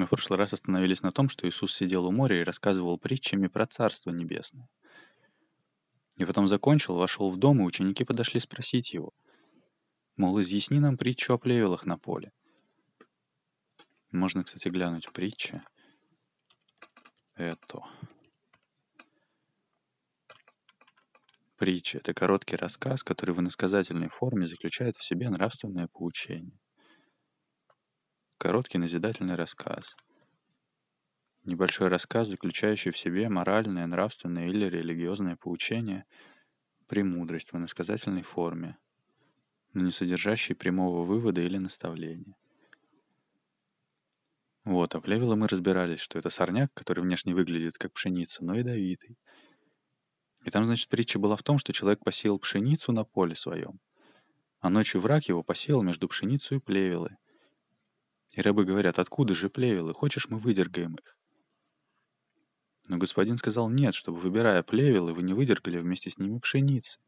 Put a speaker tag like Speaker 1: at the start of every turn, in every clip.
Speaker 1: Мы в прошлый раз остановились на том, что Иисус сидел у моря и рассказывал притчами про Царство Небесное. И потом закончил, вошел в дом, и ученики подошли спросить его. Мол, изъясни нам притчу о плевелах на поле. Можно, кстати, глянуть притчи. Это. Притча — это короткий рассказ, который в иносказательной форме заключает в себе нравственное поучение. Короткий назидательный рассказ. Небольшой рассказ, заключающий в себе моральное, нравственное или религиозное поучение, премудрость в иносказательной форме, но не содержащий прямого вывода или наставления. Вот, а плевела мы разбирались, что это сорняк, который внешне выглядит как пшеница, но ядовитый. И там, значит, притча была в том, что человек посеял пшеницу на поле своем, а ночью враг его посеял между пшеницей и плевелы — и рабы говорят, откуда же плевелы, хочешь, мы выдергаем их. Но господин сказал нет, чтобы, выбирая плевелы, вы не выдергали вместе с ними пшеницы.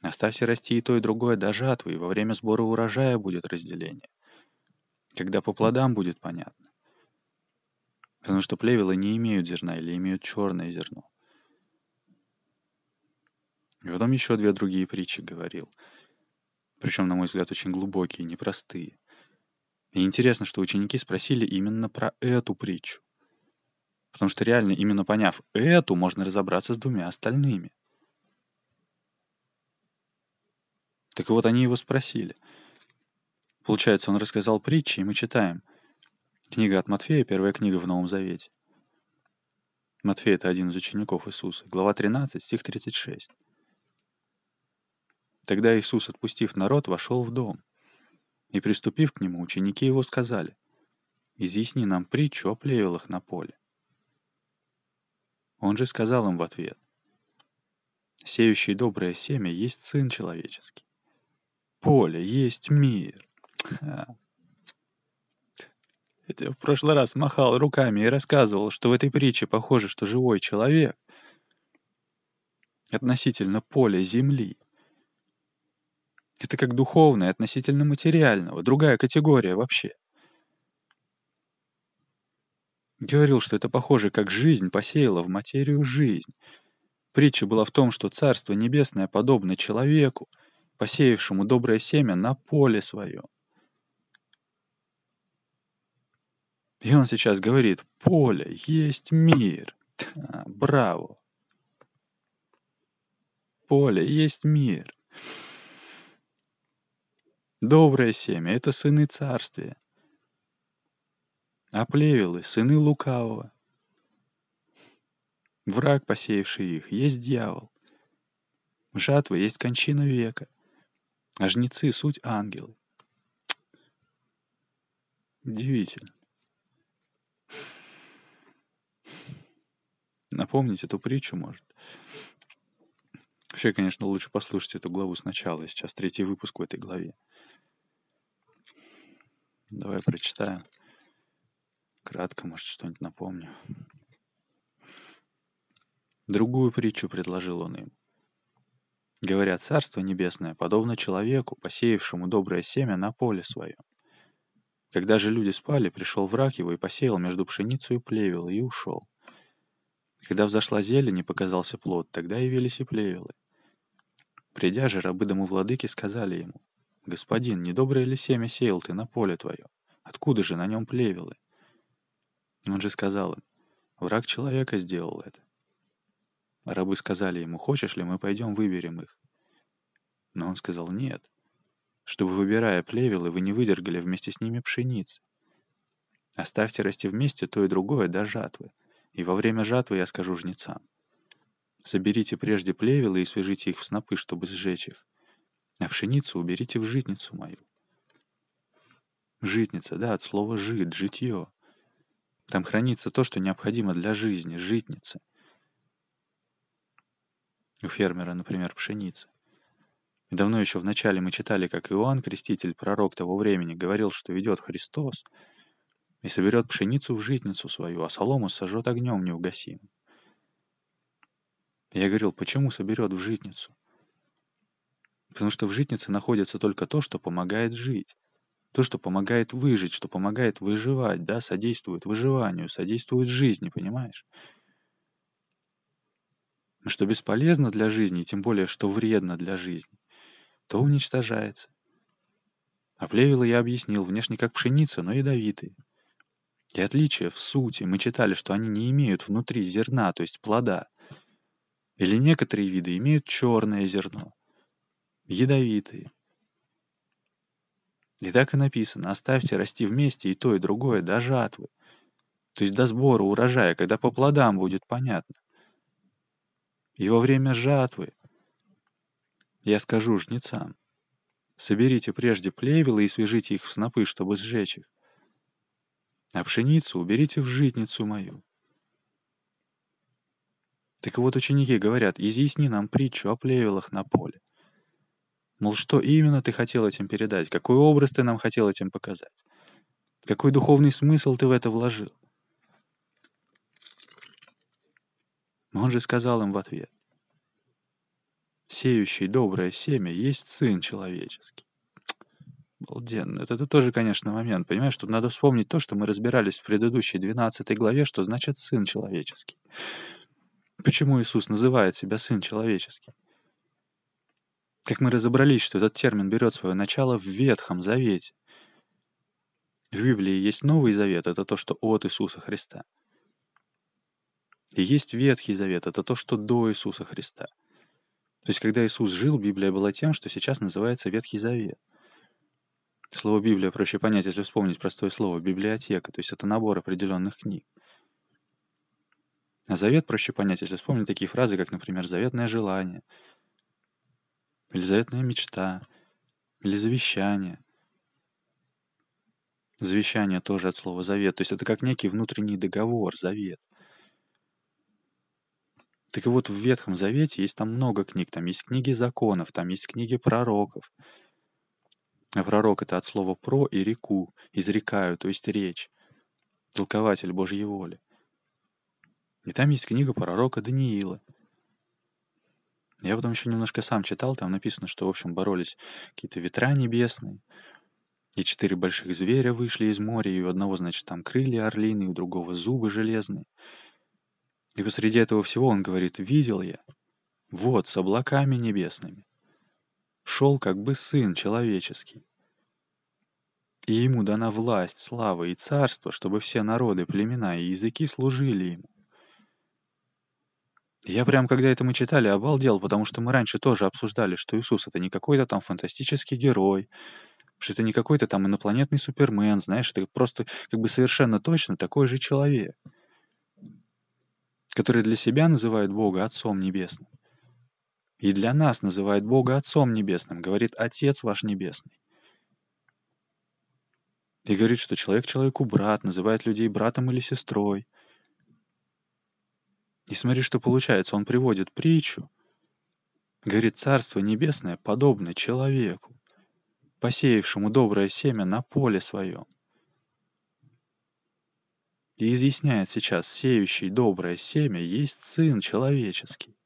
Speaker 1: Оставьте расти и то, и другое до жатвы, и во время сбора урожая будет разделение. Когда по плодам будет понятно. Потому что плевелы не имеют зерна или имеют черное зерно. И потом еще две другие притчи говорил. Причем, на мой взгляд, очень глубокие, непростые. И интересно, что ученики спросили именно про эту притчу. Потому что реально, именно поняв эту, можно разобраться с двумя остальными. Так вот, они его спросили. Получается, он рассказал притчи, и мы читаем. Книга от Матфея, первая книга в Новом Завете. Матфей — это один из учеников Иисуса. Глава 13, стих 36. Тогда Иисус, отпустив народ, вошел в дом. И приступив к нему, ученики его сказали, «Изъясни нам притчу о плевелах на поле». Он же сказал им в ответ, «Сеющий доброе семя есть Сын Человеческий. Поле есть мир». Это в прошлый раз махал руками и рассказывал, что в этой притче похоже, что живой человек относительно поля земли это как духовное относительно материального, другая категория вообще. Говорил, что это похоже, как жизнь посеяла в материю жизнь. Притча была в том, что Царство Небесное подобно человеку, посеявшему доброе семя на поле свое. И он сейчас говорит, поле есть мир. Браво. Поле есть мир. Доброе семя — это сыны царствия, а плевелы — сыны лукавого. Враг, посеявший их, есть дьявол. Жатва есть кончина века, а жнецы — суть ангелы. Удивительно. Напомнить эту притчу, может. Вообще, конечно, лучше послушать эту главу сначала. Сейчас третий выпуск в этой главе. Давай прочитаю. Кратко, может, что-нибудь напомню. Другую притчу предложил он им. Говорят, Царство Небесное подобно человеку, посеявшему доброе семя на поле своем. Когда же люди спали, пришел враг его и посеял между пшеницей и плевелы, и ушел. Когда взошла зелень и показался плод, тогда явились и плевелы. Придя же, рабы дому владыки сказали ему, «Господин, недоброе ли семя сеял ты на поле твое? Откуда же на нем плевелы?» Он же сказал им, «Враг человека сделал это». рабы сказали ему, «Хочешь ли, мы пойдем выберем их?» Но он сказал, «Нет, чтобы, выбирая плевелы, вы не выдергали вместе с ними пшеницы. Оставьте расти вместе то и другое до жатвы, и во время жатвы я скажу жнецам. Соберите прежде плевелы и свяжите их в снопы, чтобы сжечь их а пшеницу уберите в житницу мою. Житница, да, от слова «жит», «житье». Там хранится то, что необходимо для жизни, житница. У фермера, например, пшеница. И давно еще в начале мы читали, как Иоанн, креститель, пророк того времени, говорил, что идет Христос и соберет пшеницу в житницу свою, а солому сожжет огнем неугасимым. Я говорил, почему соберет в житницу? Потому что в житнице находится только то, что помогает жить. То, что помогает выжить, что помогает выживать, да, содействует выживанию, содействует жизни, понимаешь? Что бесполезно для жизни, тем более, что вредно для жизни, то уничтожается. А плевелы я объяснил, внешне как пшеница, но ядовитые. И отличие в сути. Мы читали, что они не имеют внутри зерна, то есть плода. Или некоторые виды имеют черное зерно. Ядовитые. И так и написано, оставьте расти вместе и то, и другое до жатвы. То есть до сбора урожая, когда по плодам будет понятно. И во время жатвы я скажу жнецам, соберите прежде плевелы и свяжите их в снопы, чтобы сжечь их. А пшеницу уберите в житницу мою. Так вот ученики говорят, изъясни нам притчу о плевелах на поле. Мол, что именно ты хотел этим передать? Какой образ ты нам хотел этим показать? Какой духовный смысл ты в это вложил? Он же сказал им в ответ. Сеющий доброе семя есть сын человеческий. Обалденно. Это, это тоже, конечно, момент. Понимаешь, тут надо вспомнить то, что мы разбирались в предыдущей 12 главе, что значит сын человеческий. Почему Иисус называет себя сын человеческий? Как мы разобрались, что этот термин берет свое начало в Ветхом Завете. В Библии есть Новый Завет, это то, что от Иисуса Христа. И есть Ветхий Завет, это то, что до Иисуса Христа. То есть, когда Иисус жил, Библия была тем, что сейчас называется Ветхий Завет. Слово Библия проще понять, если вспомнить простое слово библиотека, то есть это набор определенных книг. А завет проще понять, если вспомнить такие фразы, как, например, заветное желание — или заветная мечта, или завещание. Завещание тоже от слова завет, то есть это как некий внутренний договор, завет. Так и вот в Ветхом Завете есть там много книг, там есть книги законов, там есть книги пророков. А пророк — это от слова «про» и «реку», изрекаю, то есть речь, толкователь Божьей воли. И там есть книга пророка Даниила — я потом еще немножко сам читал, там написано, что, в общем, боролись какие-то ветра небесные, и четыре больших зверя вышли из моря, и у одного, значит, там крылья орлиные, у другого зубы железные. И посреди этого всего он говорит, видел я, вот, с облаками небесными, шел как бы сын человеческий. И ему дана власть, слава и царство, чтобы все народы, племена и языки служили ему. Я прям, когда это мы читали, обалдел, потому что мы раньше тоже обсуждали, что Иисус — это не какой-то там фантастический герой, что это не какой-то там инопланетный супермен, знаешь, это просто как бы совершенно точно такой же человек, который для себя называет Бога Отцом Небесным. И для нас называет Бога Отцом Небесным, говорит Отец ваш Небесный. И говорит, что человек человеку брат, называет людей братом или сестрой — и смотри, что получается. Он приводит притчу. Говорит, Царство Небесное подобно человеку, посеявшему доброе семя на поле своем. И изъясняет сейчас, сеющий доброе семя есть Сын Человеческий.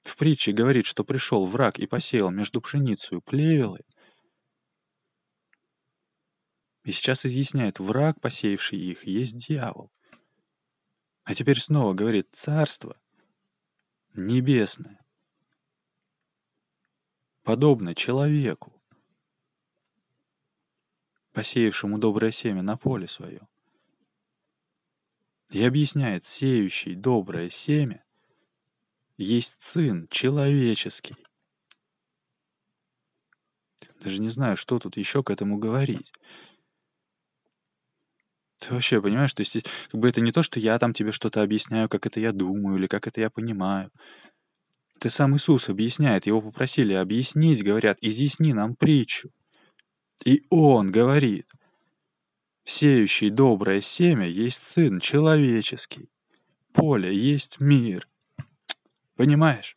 Speaker 1: В притче говорит, что пришел враг и посеял между пшеницей плевелы. И сейчас изъясняет, враг, посеявший их, есть дьявол. А теперь снова говорит «царство небесное». Подобно человеку, посеявшему доброе семя на поле свое. И объясняет, сеющий доброе семя есть сын человеческий. Даже не знаю, что тут еще к этому говорить. Ты вообще понимаешь, то есть как бы это не то, что я там тебе что-то объясняю, как это я думаю или как это я понимаю. Ты сам Иисус объясняет, его попросили объяснить, говорят, изъясни нам притчу. И он говорит, сеющий доброе семя есть сын человеческий, поле есть мир. Понимаешь?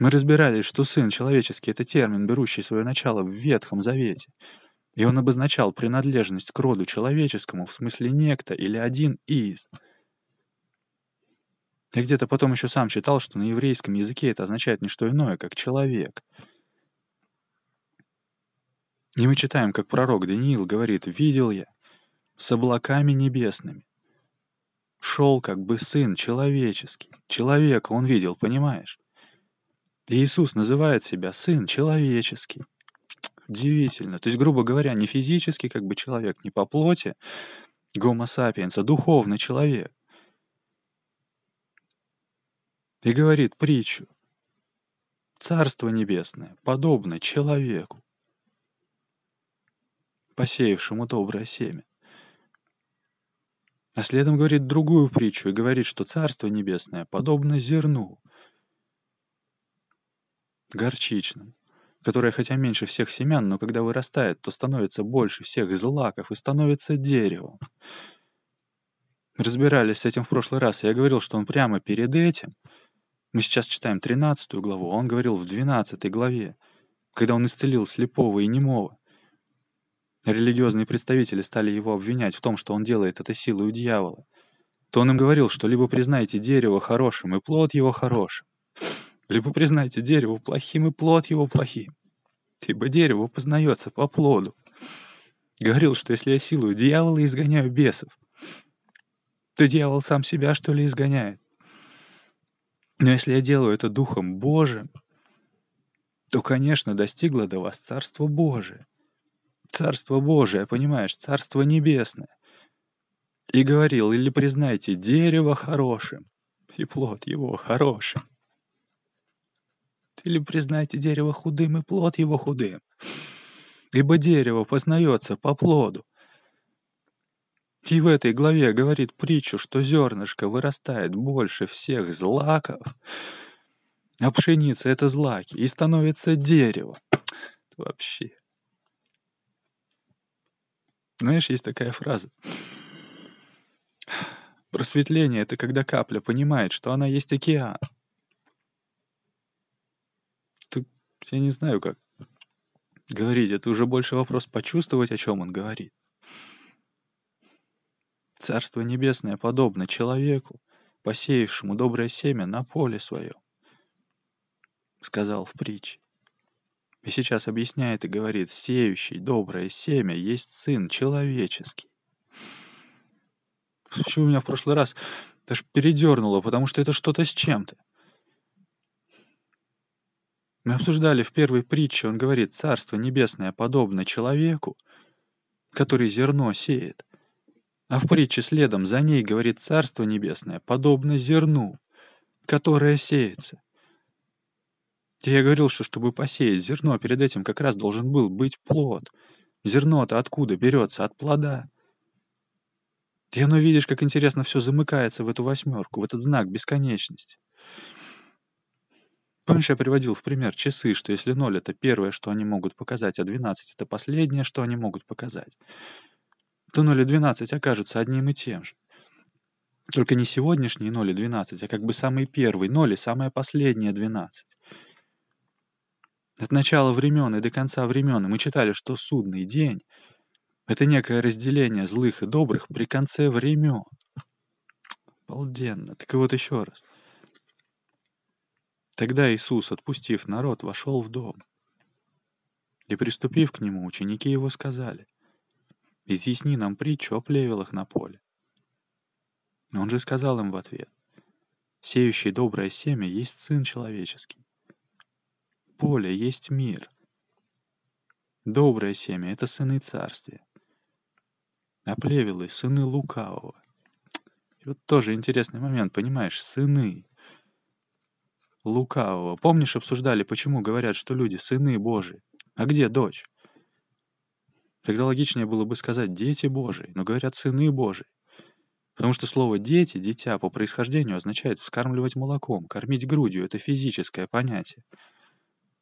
Speaker 1: Мы разбирались, что сын человеческий — это термин, берущий свое начало в Ветхом Завете — и он обозначал принадлежность к роду человеческому в смысле некто или один из. Я где-то потом еще сам читал, что на еврейском языке это означает не что иное, как человек. И мы читаем, как пророк Даниил говорит, «Видел я с облаками небесными, шел как бы сын человеческий. Человека он видел, понимаешь? Иисус называет себя сын человеческий. Удивительно. То есть, грубо говоря, не физический как бы человек, не по плоти, гомо сапиенс, а духовный человек. И говорит притчу. Царство небесное подобно человеку, посеявшему доброе семя. А следом говорит другую притчу и говорит, что Царство Небесное подобно зерну горчичным, которое хотя меньше всех семян, но когда вырастает, то становится больше всех злаков и становится деревом. Разбирались с этим в прошлый раз, я говорил, что он прямо перед этим, мы сейчас читаем 13 главу, а он говорил в 12 главе, когда он исцелил слепого и немого, религиозные представители стали его обвинять в том, что он делает это силой у дьявола, то он им говорил, что либо признайте дерево хорошим, и плод его хорошим, либо признайте дерево плохим, и плод его плохим. Ибо дерево познается по плоду. Говорил, что если я силою дьявола изгоняю бесов, то дьявол сам себя, что ли, изгоняет. Но если я делаю это Духом Божиим, то, конечно, достигло до вас Царство Божие. Царство Божие, понимаешь, Царство Небесное. И говорил, или признайте дерево хорошим, и плод его хорошим. Или признайте дерево худым, и плод его худым. Ибо дерево познается по плоду. И в этой главе говорит притчу, что зернышко вырастает больше всех злаков, а пшеница — это злаки, и становится дерево. Вообще. Знаешь, есть такая фраза. Просветление — это когда капля понимает, что она есть океан. Тут я не знаю, как говорить. Это уже больше вопрос почувствовать, о чем он говорит. Царство Небесное подобно человеку, посеявшему доброе семя на поле своем, сказал в притче. И сейчас объясняет и говорит, сеющий доброе семя есть сын человеческий. Почему меня в прошлый раз даже передернуло, потому что это что-то с чем-то. Мы обсуждали в первой притче, он говорит, Царство Небесное подобно человеку, который зерно сеет. А в притче следом за ней говорит Царство Небесное подобно зерну, которое сеется. Я говорил, что чтобы посеять зерно, перед этим как раз должен был быть плод. Зерно-то откуда берется? От плода. И оно, видишь, как интересно все замыкается в эту восьмерку, в этот знак бесконечности. Помнишь, я приводил в пример часы, что если ноль — это первое, что они могут показать, а 12 — это последнее, что они могут показать, то 0 и 12 окажутся одним и тем же. Только не сегодняшний 0 и 12, а как бы самый первый 0 и самое последнее 12. От начала времен и до конца времен мы читали, что судный день — это некое разделение злых и добрых при конце времен. Обалденно. Так и вот еще раз. Тогда Иисус, отпустив народ, вошел в дом. И, приступив к нему, ученики его сказали, «Изъясни нам притчу о плевелах на поле». Он же сказал им в ответ, «Сеющий доброе семя есть Сын Человеческий поле есть мир. Доброе семя — это сыны царствия. А плевелы — сыны лукавого. И вот тоже интересный момент, понимаешь, сыны лукавого. Помнишь, обсуждали, почему говорят, что люди сыны Божии? А где дочь? Тогда логичнее было бы сказать «дети Божии», но говорят «сыны Божии». Потому что слово «дети», «дитя» по происхождению означает вскармливать молоком, кормить грудью — это физическое понятие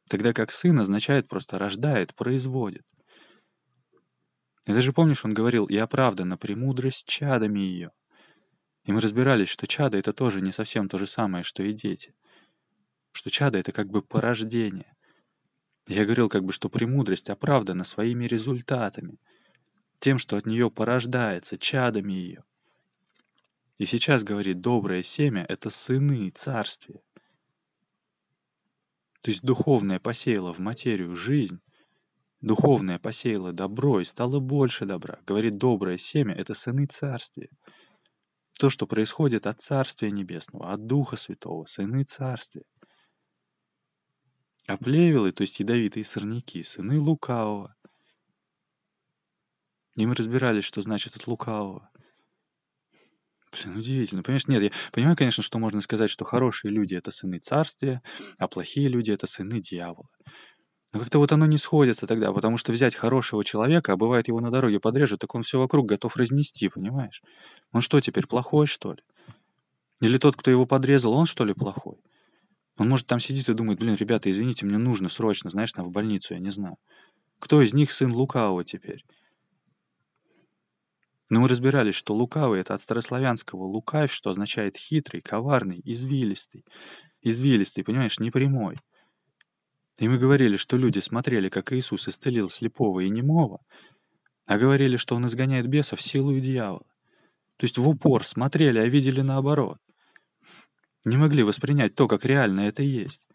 Speaker 1: тогда как сын означает просто рождает, производит. И даже помнишь, он говорил, и оправдана премудрость чадами ее. И мы разбирались, что чада — это тоже не совсем то же самое, что и дети. Что чада — это как бы порождение. Я говорил как бы, что премудрость оправдана своими результатами, тем, что от нее порождается, чадами ее. И сейчас говорит, доброе семя — это сыны царствия. То есть духовное посеяло в материю жизнь, Духовное посеяло добро и стало больше добра. Говорит, доброе семя — это сыны царствия. То, что происходит от Царствия Небесного, от Духа Святого, сыны Царствия. А плевелы, то есть ядовитые сорняки, сыны Лукавого. И мы разбирались, что значит от Лукавого. Блин, удивительно. Понимаешь, нет, я понимаю, конечно, что можно сказать, что хорошие люди — это сыны царствия, а плохие люди — это сыны дьявола. Но как-то вот оно не сходится тогда, потому что взять хорошего человека, а бывает его на дороге подрежут, так он все вокруг готов разнести, понимаешь? Он что теперь, плохой, что ли? Или тот, кто его подрезал, он что ли плохой? Он может там сидит и думает, блин, ребята, извините, мне нужно срочно, знаешь, там в больницу, я не знаю. Кто из них сын Лукавого теперь? Но мы разбирались, что лукавый — это от старославянского «лукавь», что означает хитрый, коварный, извилистый. Извилистый, понимаешь, непрямой. И мы говорили, что люди смотрели, как Иисус исцелил слепого и немого, а говорили, что он изгоняет бесов силу дьявола. То есть в упор смотрели, а видели наоборот. Не могли воспринять то, как реально это есть.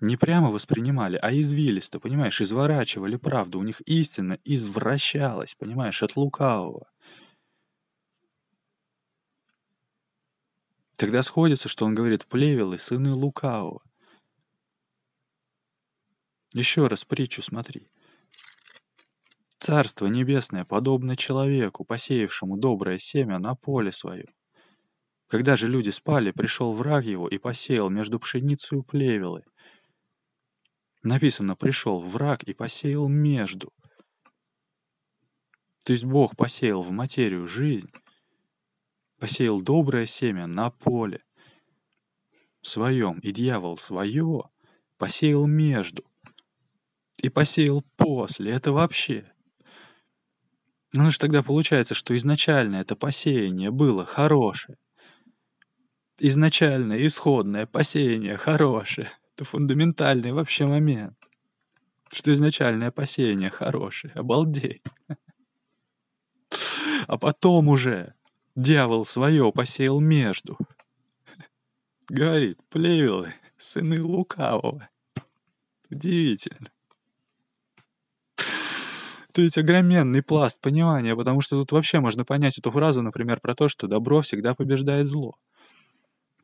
Speaker 1: Не прямо воспринимали, а извилисто, понимаешь, изворачивали правду. У них истина извращалась, понимаешь, от лукавого. Тогда сходится, что он говорит «плевелы, сыны лукавого». Еще раз притчу смотри. Царство небесное подобно человеку, посеявшему доброе семя на поле свое. Когда же люди спали, пришел враг его и посеял между пшеницей плевелы. Написано, пришел враг и посеял между. То есть Бог посеял в материю жизнь, посеял доброе семя на поле своем, и дьявол свое посеял между и посеял после. Это вообще. Ну же тогда получается, что изначально это посеяние было хорошее. Изначальное, исходное посеяние хорошее. Это фундаментальный вообще момент. Что изначальное посеяние хорошее. Обалдеть. А потом уже дьявол свое посеял между. Говорит, плевелы, сыны лукавого. Удивительно. Это ведь огроменный пласт понимания, потому что тут вообще можно понять эту фразу, например, про то, что добро всегда побеждает зло.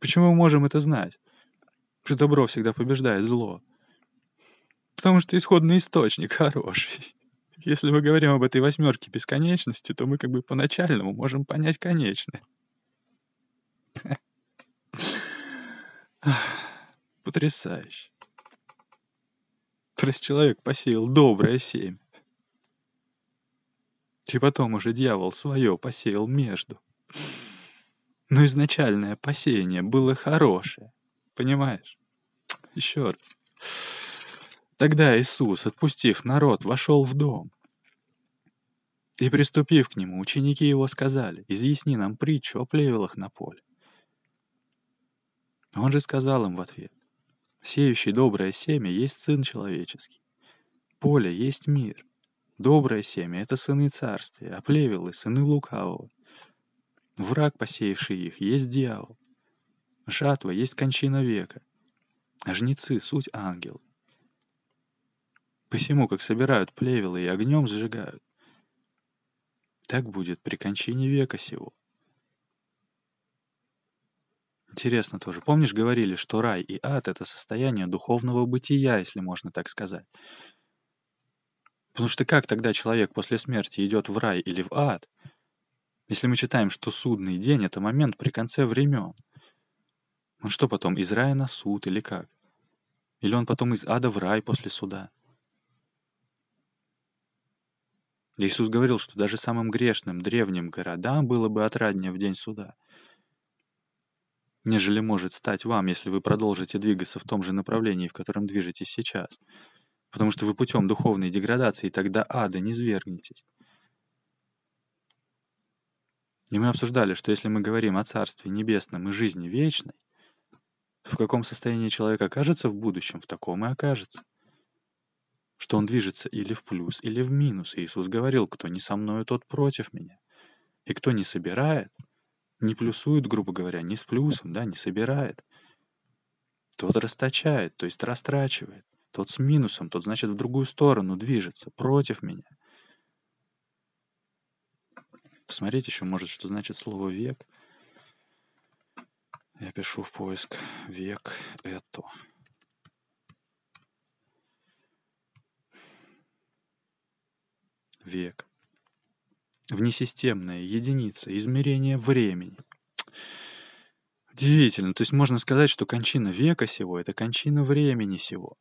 Speaker 1: Почему мы можем это знать? что добро всегда побеждает зло. Потому что исходный источник хороший. Если мы говорим об этой восьмерке бесконечности, то мы как бы по-начальному можем понять конечное. Потрясающе. То человек посеял доброе семя. И потом уже дьявол свое посеял между. Но изначальное посеяние было хорошее. Понимаешь? Еще раз. Тогда Иисус, отпустив народ, вошел в дом. И, приступив к нему, ученики его сказали, «Изъясни нам притчу о плевелах на поле». Он же сказал им в ответ, «Сеющий доброе семя есть Сын Человеческий. Поле есть мир. Доброе семя — это сыны царствия, а плевелы — сыны лукавого. Враг, посеявший их, есть дьявол. Жатва есть кончина века, жнецы — суть ангел. Посему, как собирают плевелы и огнем сжигают, так будет при кончине века сего. Интересно тоже. Помнишь, говорили, что рай и ад — это состояние духовного бытия, если можно так сказать. Потому что как тогда человек после смерти идет в рай или в ад, если мы читаем, что судный день — это момент при конце времен — он что потом, из рая на суд или как? Или он потом из ада в рай после суда? Иисус говорил, что даже самым грешным древним городам было бы отраднее в день суда, нежели может стать вам, если вы продолжите двигаться в том же направлении, в котором движетесь сейчас, потому что вы путем духовной деградации тогда ада не свергнетесь. И мы обсуждали, что если мы говорим о Царстве Небесном и жизни вечной, в каком состоянии человек окажется в будущем, в таком и окажется. Что он движется или в плюс, или в минус. Иисус говорил, кто не со мною, тот против меня. И кто не собирает, не плюсует, грубо говоря, не с плюсом, да, не собирает, тот расточает, то есть растрачивает. Тот с минусом, тот, значит, в другую сторону движется, против меня. Посмотреть еще, может, что значит слово «век». Я пишу в поиск «век это». Век. Внесистемная единица измерения времени. Удивительно. То есть можно сказать, что кончина века сего — это кончина времени сего.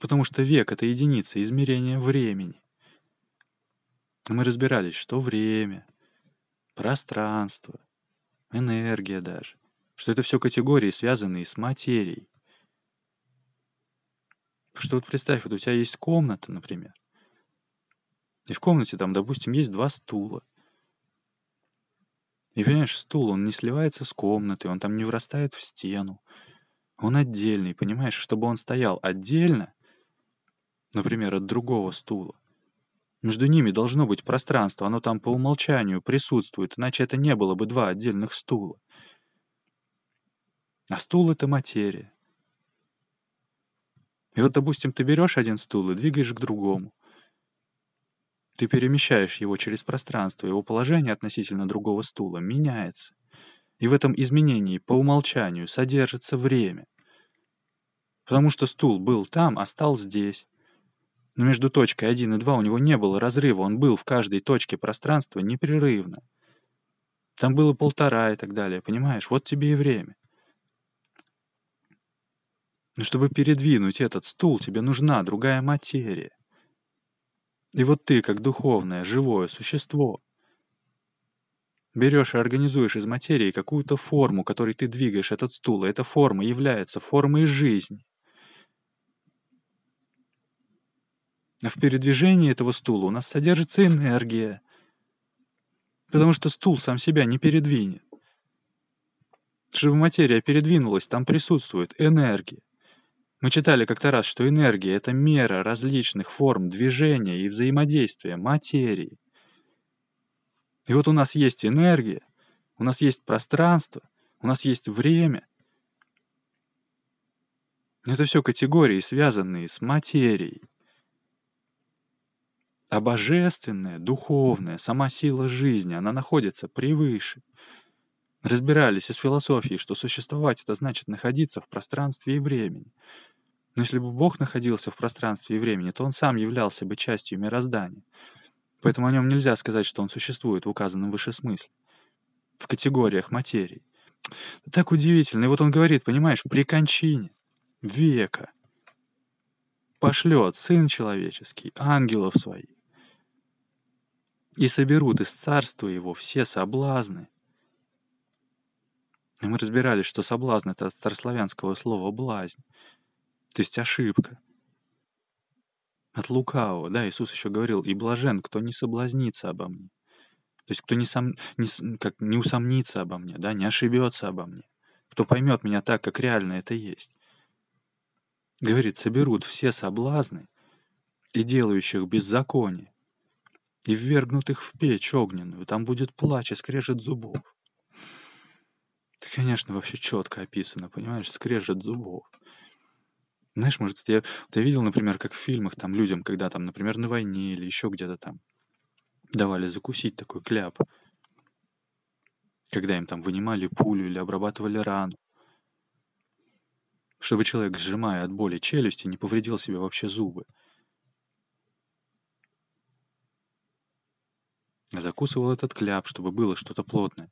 Speaker 1: Потому что век — это единица измерения времени. Мы разбирались, что время, пространство, энергия даже, что это все категории, связанные с материей. Что вот представь, вот у тебя есть комната, например, и в комнате там, допустим, есть два стула. И понимаешь, стул, он не сливается с комнатой, он там не врастает в стену. Он отдельный, понимаешь? Чтобы он стоял отдельно, например, от другого стула, между ними должно быть пространство, оно там по умолчанию присутствует, иначе это не было бы два отдельных стула. А стул — это материя. И вот, допустим, ты берешь один стул и двигаешь к другому. Ты перемещаешь его через пространство, его положение относительно другого стула меняется. И в этом изменении по умолчанию содержится время. Потому что стул был там, а стал здесь. Но между точкой 1 и 2 у него не было разрыва, он был в каждой точке пространства непрерывно. Там было полтора и так далее, понимаешь? Вот тебе и время. Но чтобы передвинуть этот стул, тебе нужна другая материя. И вот ты, как духовное, живое существо, берешь и организуешь из материи какую-то форму, которой ты двигаешь этот стул, и эта форма является формой жизни. В передвижении этого стула у нас содержится энергия, потому что стул сам себя не передвинет. Чтобы материя передвинулась, там присутствует энергия. Мы читали как-то раз, что энергия — это мера различных форм движения и взаимодействия материи. И вот у нас есть энергия, у нас есть пространство, у нас есть время. Это все категории, связанные с материей. А божественная, духовная, сама сила жизни, она находится превыше. Разбирались из философии, что существовать — это значит находиться в пространстве и времени — но если бы Бог находился в пространстве и времени, то Он сам являлся бы частью мироздания. Поэтому о нем нельзя сказать, что он существует в указанном выше смысле, в категориях материи. Так удивительно. И вот он говорит, понимаешь, при кончине века пошлет Сын Человеческий ангелов своих, и соберут из царства его все соблазны. И мы разбирались, что соблазн — это от старославянского слова «блазнь». То есть ошибка. От лукавого, да, Иисус еще говорил, «И блажен, кто не соблазнится обо мне». То есть кто не, сом, не, как, не усомнится обо мне, да, не ошибется обо мне. Кто поймет меня так, как реально это есть. Говорит, соберут все соблазны и делающих беззаконие, и ввергнут их в печь огненную, там будет плач и скрежет зубов. Это, конечно, вообще четко описано, понимаешь, скрежет зубов. Знаешь, может, я, я видел, например, как в фильмах там людям, когда там, например, на войне или еще где-то там давали закусить такой кляп, когда им там вынимали пулю или обрабатывали рану, чтобы человек, сжимая от боли челюсти, не повредил себе вообще зубы. Закусывал этот кляп, чтобы было что-то плотное,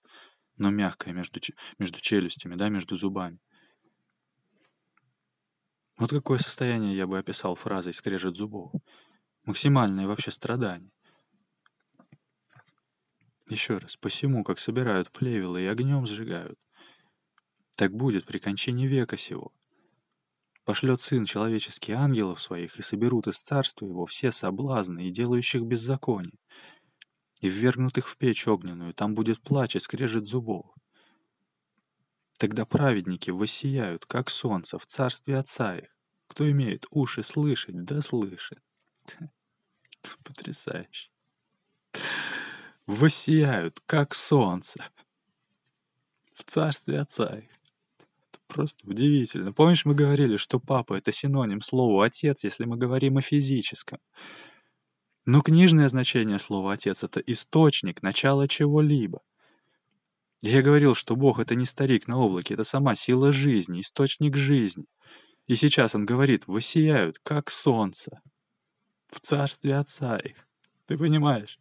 Speaker 1: но мягкое между, между челюстями, да, между зубами. Вот какое состояние я бы описал фразой «скрежет зубов». Максимальное вообще страдание. Еще раз, посему, как собирают плевелы и огнем сжигают, так будет при кончине века сего. Пошлет Сын человеческий ангелов своих, и соберут из царства его все соблазны и делающих беззаконие, и ввергнут их в печь огненную, там будет плач и скрежет зубов. Тогда праведники воссияют, как солнце, в царстве Отца их. Кто имеет уши слышать, да слышит. Потрясающе. Воссияют, как солнце, в царстве Отца их. Просто удивительно. Помнишь, мы говорили, что папа — это синоним слова «отец», если мы говорим о физическом? Но книжное значение слова «отец» — это источник, начало чего-либо. Я говорил, что Бог — это не старик на облаке, это сама сила жизни, источник жизни. И сейчас он говорит, «Воссияют, как солнце, в царстве Отца их». Ты понимаешь?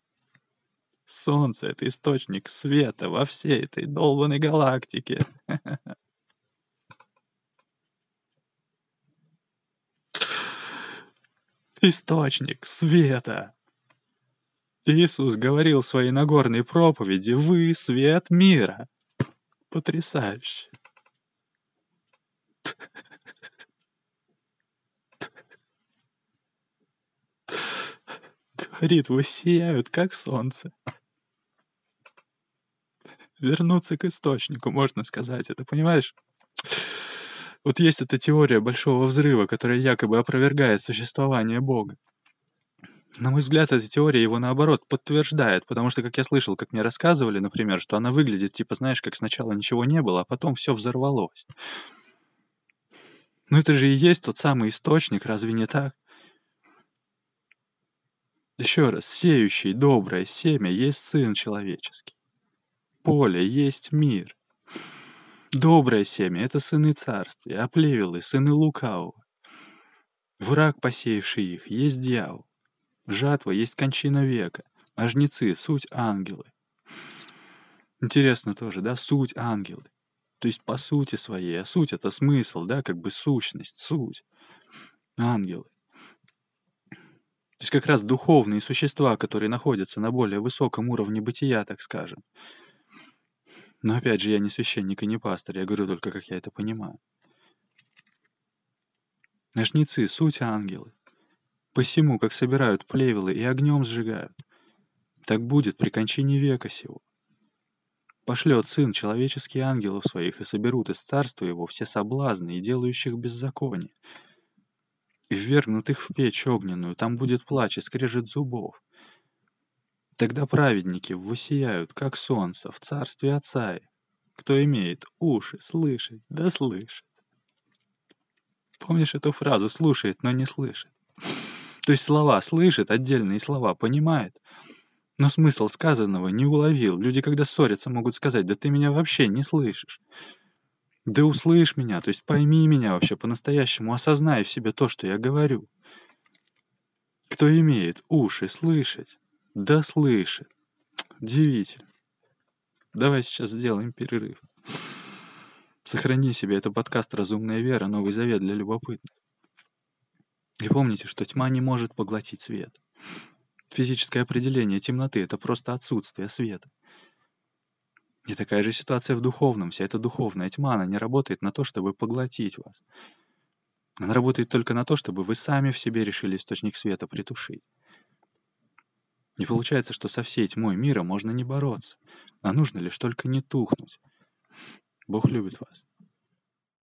Speaker 1: Солнце — это источник света во всей этой долбанной галактике. Источник света. Иисус говорил в своей Нагорной проповеди «Вы — свет мира». Потрясающе. Говорит, вы сияют, как солнце. Вернуться к источнику, можно сказать, это понимаешь? Вот есть эта теория Большого Взрыва, которая якобы опровергает существование Бога. На мой взгляд, эта теория его, наоборот, подтверждает, потому что, как я слышал, как мне рассказывали, например, что она выглядит, типа, знаешь, как сначала ничего не было, а потом все взорвалось. Но это же и есть тот самый источник, разве не так? Еще раз, сеющий доброе семя есть сын человеческий. Поле есть мир. Доброе семя — это сыны царствия, а сыны лукавого. Враг, посеявший их, есть дьявол. Жатва есть кончина века, а жнецы — суть ангелы. Интересно тоже, да, суть ангелы. То есть по сути своей, а суть — это смысл, да, как бы сущность, суть. Ангелы. То есть как раз духовные существа, которые находятся на более высоком уровне бытия, так скажем. Но опять же, я не священник и не пастор, я говорю только, как я это понимаю. Жнецы — суть ангелы. Посему, как собирают плевелы и огнем сжигают, так будет при кончине века сего. Пошлет Сын человеческие ангелов своих, и соберут из царства его все соблазны и делающих беззаконие, и ввергнут их в печь огненную, там будет плач и скрежет зубов. Тогда праведники воссияют, как солнце, в царстве Отца их. Кто имеет уши слышать, да слышит. Помнишь эту фразу «слушает, но не слышит»? То есть слова слышит, отдельные слова понимает, но смысл сказанного не уловил. Люди, когда ссорятся, могут сказать, да ты меня вообще не слышишь. Да услышь меня, то есть пойми меня вообще по-настоящему, осознай в себе то, что я говорю. Кто имеет уши слышать, да слышит. Удивительно. Давай сейчас сделаем перерыв. Сохрани себе, это подкаст «Разумная вера. Новый завет для любопытных». И помните, что тьма не может поглотить свет. Физическое определение темноты — это просто отсутствие света. И такая же ситуация в духовном. Вся эта духовная тьма, она не работает на то, чтобы поглотить вас. Она работает только на то, чтобы вы сами в себе решили источник света притушить. И получается, что со всей тьмой мира можно не бороться, а нужно лишь только не тухнуть. Бог любит вас.